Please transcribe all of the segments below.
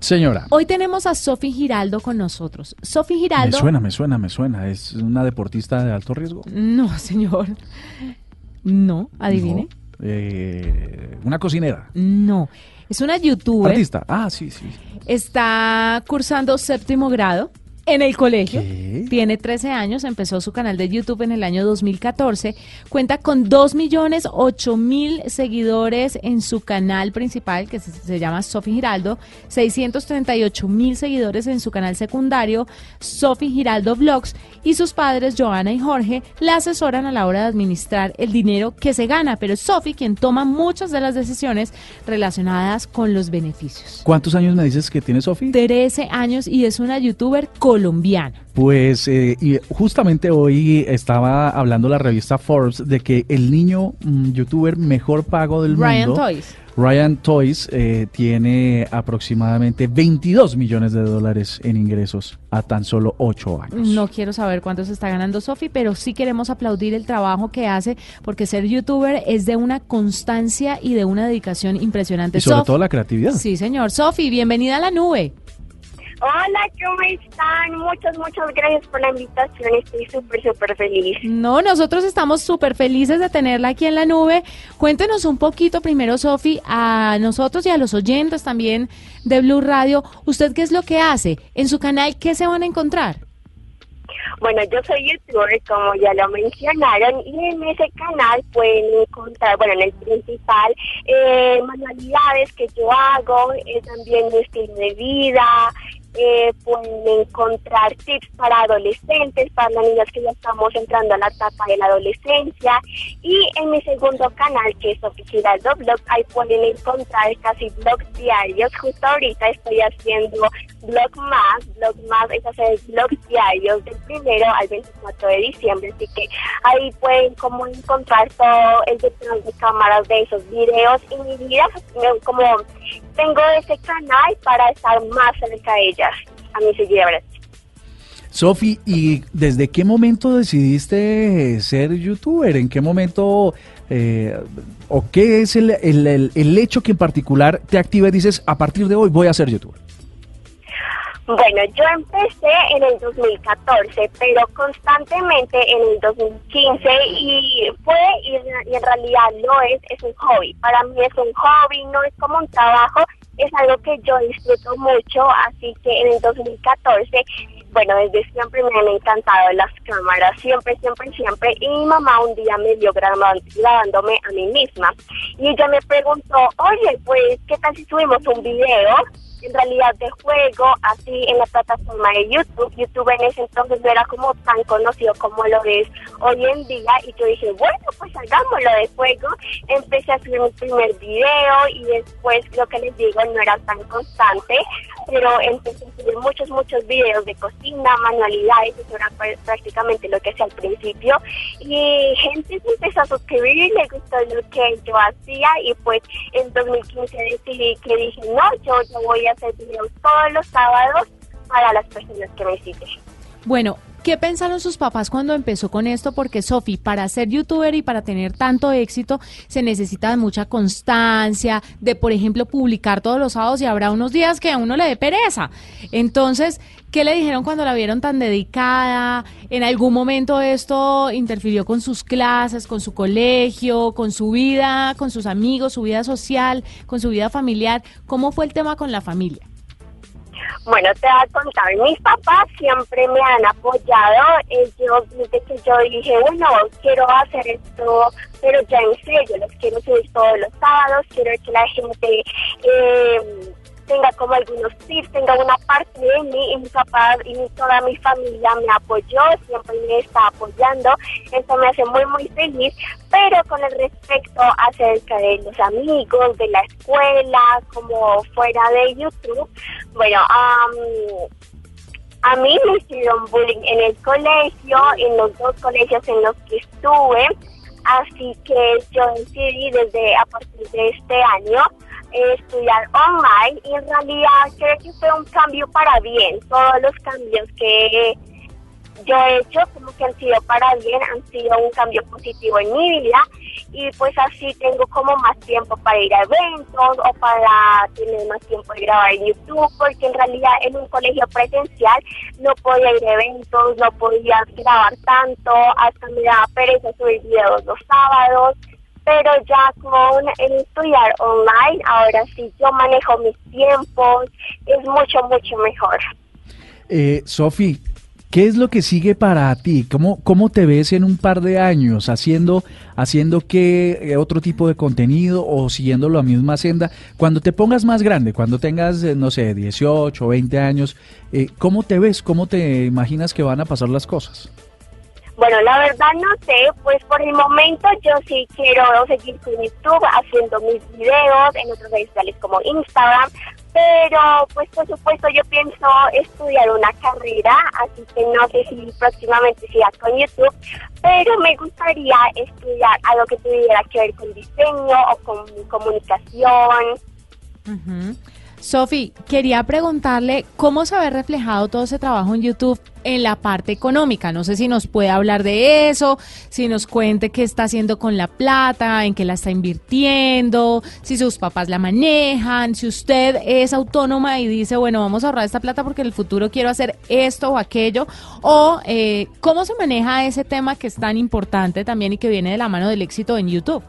Señora. Hoy tenemos a Sofi Giraldo con nosotros. Sofi Giraldo. Me suena, me suena, me suena. ¿Es una deportista de alto riesgo? No, señor. No, adivine. No. Eh, una cocinera. No. Es una youtuber. Artista. Ah, sí, sí. Está cursando séptimo grado en el colegio. ¿Qué? Tiene 13 años, empezó su canal de YouTube en el año 2014. Cuenta con 2 millones 8 mil seguidores en su canal principal, que se, se llama Sofi Giraldo. 638 mil seguidores en su canal secundario, Sofi Giraldo Vlogs. Y sus padres, Joana y Jorge, la asesoran a la hora de administrar el dinero que se gana. Pero es Sofi quien toma muchas de las decisiones relacionadas con los beneficios. ¿Cuántos años me dices que tiene Sofi? 13 años y es una youtuber colombiana. Pues eh, y justamente hoy estaba hablando la revista Forbes de que el niño mm, youtuber mejor pago del Ryan mundo, Toys. Ryan Toys, eh, tiene aproximadamente 22 millones de dólares en ingresos a tan solo 8 años. No quiero saber cuánto se está ganando Sofi, pero sí queremos aplaudir el trabajo que hace, porque ser youtuber es de una constancia y de una dedicación impresionante. y sobre todo la creatividad. Sí, señor. Sofi, bienvenida a la nube. Hola, ¿cómo están? Muchas, muchas gracias por la invitación. Estoy súper, súper feliz. No, nosotros estamos súper felices de tenerla aquí en la nube. Cuéntenos un poquito primero, Sofi, a nosotros y a los oyentes también de Blue Radio, ¿usted qué es lo que hace? En su canal, ¿qué se van a encontrar? Bueno, yo soy youtuber, como ya lo mencionaron, y en ese canal pueden encontrar, bueno, en el principal, eh, manualidades que yo hago, eh, también mi estilo de vida, eh, pueden encontrar tips para adolescentes, para las niñas que ya estamos entrando a la etapa de la adolescencia, y en mi segundo canal, que es Oficial Blog, ahí pueden encontrar casi blogs diarios. Justo ahorita estoy haciendo blog más, blog más es hacer blogs diarios del primero al 24 de diciembre, así que ahí pueden como encontrar todo el detrás de cámaras de esos videos y mi vida, me- como tengo ese canal para estar más cerca de ellas, a mis seguidores. Sofi, ¿y desde qué momento decidiste ser youtuber? ¿En qué momento eh, o qué es el, el- el- el hecho que en particular te activa y dices, a partir de hoy voy a ser youtuber? Bueno, yo empecé en el 2014, pero constantemente en el 2015 y fue y, en realidad lo es, es un hobby. Para mí es un hobby, no es como un trabajo, es algo que yo disfruto mucho, así que en el 2014, bueno, desde siempre me han encantado las cámaras, siempre, siempre, siempre. Y mi mamá un día me vio grabándome a mí misma y ella me preguntó, oye, pues, ¿qué tal si subimos un video? En realidad de juego, así en la plataforma de YouTube. YouTube en ese entonces no era como tan conocido como lo es hoy en día y yo dije, bueno, pues hagámoslo de juego. Empecé a subir mi primer video y después lo que les digo no era tan constante, pero empecé a subir muchos, muchos videos de cocina, manualidades, eso era prácticamente lo que hacía al principio y gente se empezó a suscribir y le gustó lo que yo hacía y pues en 2015 decidí que dije, no, yo, yo voy a hacer videos todos los sábados para las personas que me siguen. Bueno, ¿qué pensaron sus papás cuando empezó con esto? Porque Sofi, para ser youtuber y para tener tanto éxito se necesita de mucha constancia, de por ejemplo publicar todos los sábados y habrá unos días que a uno le dé pereza. Entonces, ¿qué le dijeron cuando la vieron tan dedicada? ¿En algún momento esto interfirió con sus clases, con su colegio, con su vida, con sus amigos, su vida social, con su vida familiar? ¿Cómo fue el tema con la familia? Bueno, te voy a contar, mis papás siempre me han apoyado. yo, desde que yo dije, bueno, quiero hacer esto, pero ya en serio, los quiero subir todos los sábados, quiero que la gente eh, tenga como algunos tips, tenga una parte de mí y mi papá y toda mi familia me apoyó, siempre me está apoyando, eso me hace muy muy feliz, pero con el respecto acerca de los amigos, de la escuela, como fuera de YouTube, bueno, a mí me hicieron bullying en el colegio, en los dos colegios en los que estuve, así que yo decidí desde a partir de este año estudiar online y en realidad creo que fue un cambio para bien. Todos los cambios que yo he hecho como que han sido para bien, han sido un cambio positivo en mi vida y pues así tengo como más tiempo para ir a eventos o para tener más tiempo de grabar en YouTube porque en realidad en un colegio presencial no podía ir a eventos, no podía grabar tanto, hasta me daba pereza subir videos los sábados pero ya con el estudiar online, ahora sí yo manejo mis tiempos, es mucho, mucho mejor. Eh, Sofi, ¿qué es lo que sigue para ti? ¿Cómo, ¿Cómo te ves en un par de años? ¿Haciendo, haciendo qué eh, otro tipo de contenido o siguiendo la misma senda? Cuando te pongas más grande, cuando tengas, eh, no sé, 18 o 20 años, eh, ¿cómo te ves? ¿Cómo te imaginas que van a pasar las cosas? Bueno, la verdad no sé, pues por el momento yo sí quiero seguir con YouTube haciendo mis videos en otras redes sociales como Instagram, pero pues por supuesto yo pienso estudiar una carrera, así que no sé si próximamente siga con YouTube, pero me gustaría estudiar algo que tuviera que ver con diseño o con comunicación. Sofi, quería preguntarle cómo se ve reflejado todo ese trabajo en YouTube en la parte económica. No sé si nos puede hablar de eso, si nos cuente qué está haciendo con la plata, en qué la está invirtiendo, si sus papás la manejan, si usted es autónoma y dice, bueno, vamos a ahorrar esta plata porque en el futuro quiero hacer esto o aquello, o eh, cómo se maneja ese tema que es tan importante también y que viene de la mano del éxito en YouTube.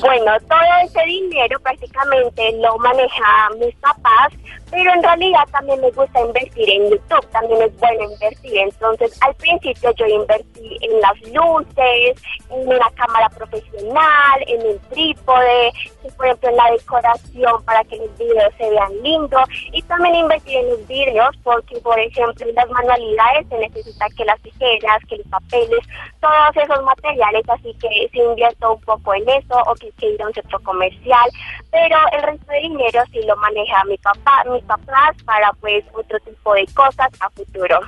Bueno, todo ese dinero prácticamente lo maneja mis papás, pero en realidad también me gusta invertir en YouTube, también es bueno invertir. Entonces, al principio yo invertí en las luces, en una cámara profesional, en el trípode, por ejemplo en la decoración para que los videos se vean lindos. Y también invertí en los videos porque, por ejemplo, en las manualidades se necesita que las tijeras, que los papeles, todos esos materiales, así que si invierto un poco en eso o que, que ir a un centro comercial, pero el resto de dinero sí lo maneja mi papá, mis papás para pues otro tipo de cosas a futuro.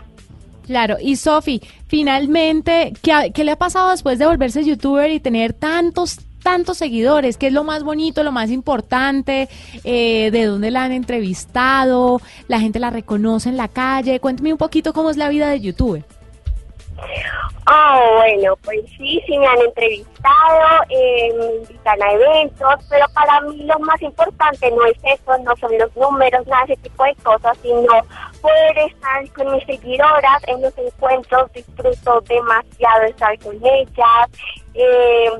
Claro, y Sofi, finalmente, ¿qué, ¿qué, le ha pasado después de volverse youtuber y tener tantos, tantos seguidores? ¿Qué es lo más bonito, lo más importante? Eh, ¿De dónde la han entrevistado? ¿La gente la reconoce en la calle? Cuénteme un poquito cómo es la vida de youtuber. Oh, bueno, pues sí, sí me han entrevistado, eh, a eventos, pero para mí lo más importante no es eso, no son los números, nada de ese tipo de cosas, sino poder estar con mis seguidoras en los encuentros, disfruto demasiado estar con ellas, eh,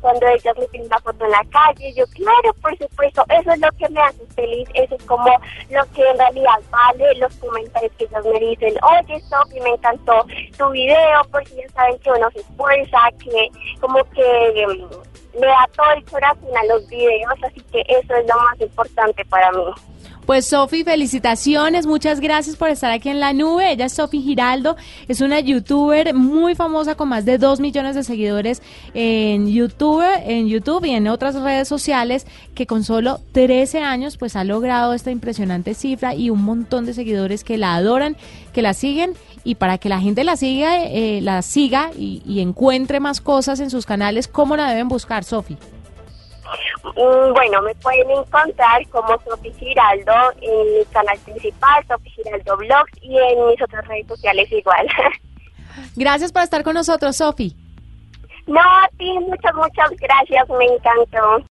cuando ellas me piden una foto en la calle, yo claro, por supuesto, eso es lo que me hace feliz, eso es como lo que en realidad vale, los comentarios que ellas me dicen, oye Sophie, me encantó tu video, porque ya saben que uno se esfuerza, que como que le da todo el corazón a los videos, así que eso es lo más importante para mí. Pues Sofi, felicitaciones, muchas gracias por estar aquí en la nube. Ella es Sofi Giraldo, es una youtuber muy famosa con más de 2 millones de seguidores en YouTube, en YouTube y en otras redes sociales que con solo 13 años pues ha logrado esta impresionante cifra y un montón de seguidores que la adoran, que la siguen y para que la gente la siga, eh, la siga y, y encuentre más cosas en sus canales, ¿cómo la deben buscar, Sofi? Mm, bueno, me pueden encontrar como Sofi Giraldo en mi canal principal, Sofi Giraldo Blogs, y en mis otras redes sociales igual. Gracias por estar con nosotros, Sofi. No, a ti, muchas, muchas gracias, me encantó.